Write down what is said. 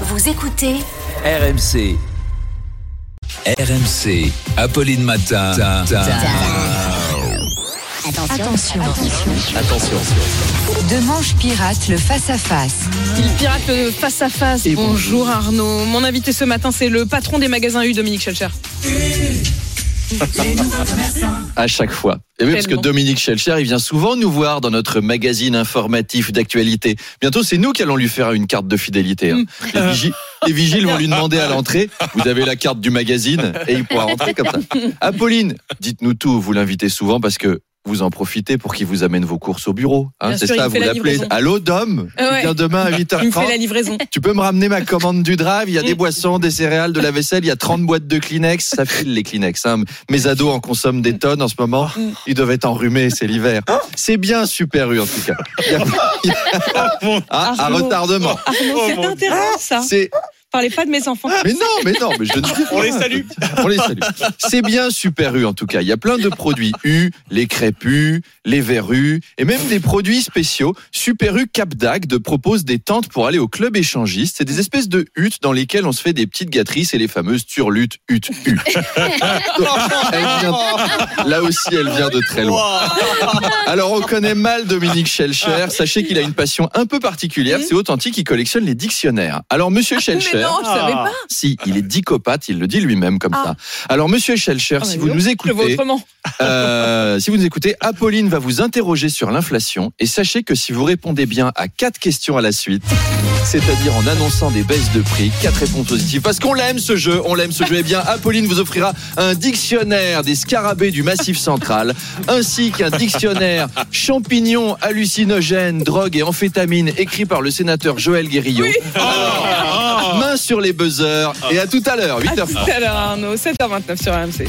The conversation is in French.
Vous écoutez RMC. RMC. Apolline Matin. Attention. Attention. De manche pirate le face-à-face. Il pirate le face-à-face. Et bonjour Arnaud. Mon invité ce matin, c'est le patron des magasins U, Dominique Schelcher. à chaque fois. Et oui, parce que. Dominique Schelcher, il vient souvent nous voir dans notre magazine informatif d'actualité. Bientôt, c'est nous qui allons lui faire une carte de fidélité. hein. Les, vigi- les vigiles vont lui demander à l'entrée, vous avez la carte du magazine, et il pourra rentrer comme ça. Apolline, dites-nous tout, vous l'invitez souvent parce que vous en profitez pour qu'il vous amène vos courses au bureau. hein. C'est ça, vous la l'appelez. livraison. Allô, Dom ouais. Il vient demain à Il me fait la 8h30. livraison. Tu peux me ramener ma commande du drive Il y a des boissons, des céréales, de la vaisselle. Il y a 30 boîtes de Kleenex. Ça file les Kleenex. hein. Mes ados en consomment des tonnes en ce moment. Ils doivent être enrhumés. C'est l'hiver. C'est bien Super U en tout cas. Il y a- il y a- Ah, à Arnaud. retardement. C'est C'est Parlez pas de mes enfants. mais non, mais non, mais je ne dis On pas. les salue. On les salue. C'est bien Super U en tout cas. Il y a plein de produits U, les crêpes U, les verres U et même des produits spéciaux. Super U Cap d'Agde propose des tentes pour aller au club échangiste. C'est des espèces de huttes dans lesquelles on se fait des petites gâteries. C'est les fameuses turlutes huttes U. Là aussi, elle vient de très loin. Alors, on connaît mal Dominique Schelcher. Sachez qu'il a une passion un peu particulière. C'est authentique. Il collectionne les dictionnaires. Alors, Monsieur Mais Schelcher. Non, je savais pas. Si, il est dicopathe, il le dit lui-même comme ça. Alors, monsieur Schelcher, Ah, si bah, vous nous donc, Je le vois écoutez, autrement. Euh, si vous nous écoutez, Apolline va vous interroger sur l'inflation et sachez que si vous répondez bien à quatre questions à la suite, c'est-à-dire en annonçant des baisses de prix, quatre réponses positives, parce qu'on l'aime ce jeu, on l'aime ce jeu, eh bien, Apolline vous offrira un dictionnaire des scarabées du Massif Central, ainsi qu'un dictionnaire champignons hallucinogènes, drogue et amphétamines, écrit par le sénateur Joël Guérillo. Alors, main sur les buzzers et à tout à l'heure, 8h30. Alors Arnaud, 7h29 sur RMC.